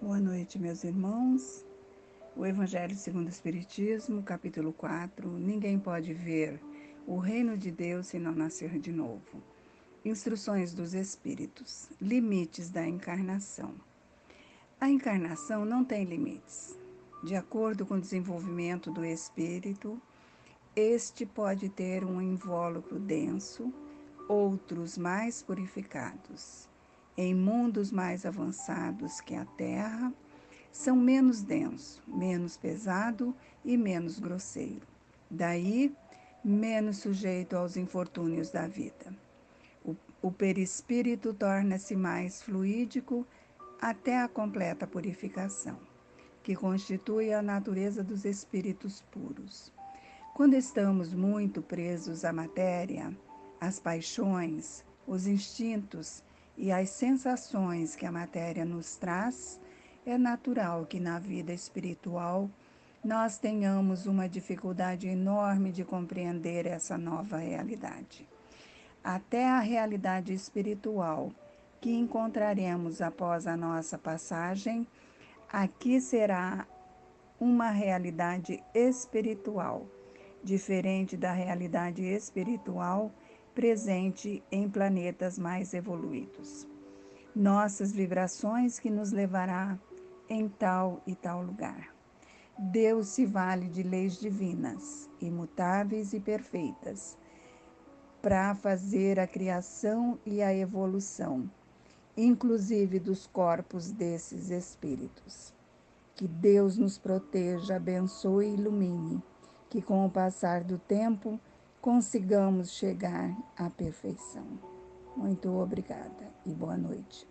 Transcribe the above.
Boa noite, meus irmãos. O Evangelho segundo o Espiritismo, capítulo 4. Ninguém pode ver o reino de Deus se não nascer de novo. Instruções dos Espíritos. Limites da encarnação. A encarnação não tem limites. De acordo com o desenvolvimento do espírito, este pode ter um invólucro denso, outros mais purificados em mundos mais avançados que a Terra, são menos denso, menos pesado e menos grosseiro. Daí, menos sujeito aos infortúnios da vida. O, o perispírito torna-se mais fluídico até a completa purificação, que constitui a natureza dos espíritos puros. Quando estamos muito presos à matéria, às paixões, os instintos e as sensações que a matéria nos traz, é natural que na vida espiritual nós tenhamos uma dificuldade enorme de compreender essa nova realidade. Até a realidade espiritual que encontraremos após a nossa passagem, aqui será uma realidade espiritual, diferente da realidade espiritual presente em planetas mais evoluídos. Nossas vibrações que nos levará em tal e tal lugar. Deus se vale de leis divinas, imutáveis e perfeitas, para fazer a criação e a evolução, inclusive dos corpos desses espíritos. Que Deus nos proteja, abençoe e ilumine, que com o passar do tempo consigamos chegar à perfeição. Muito obrigada e boa noite.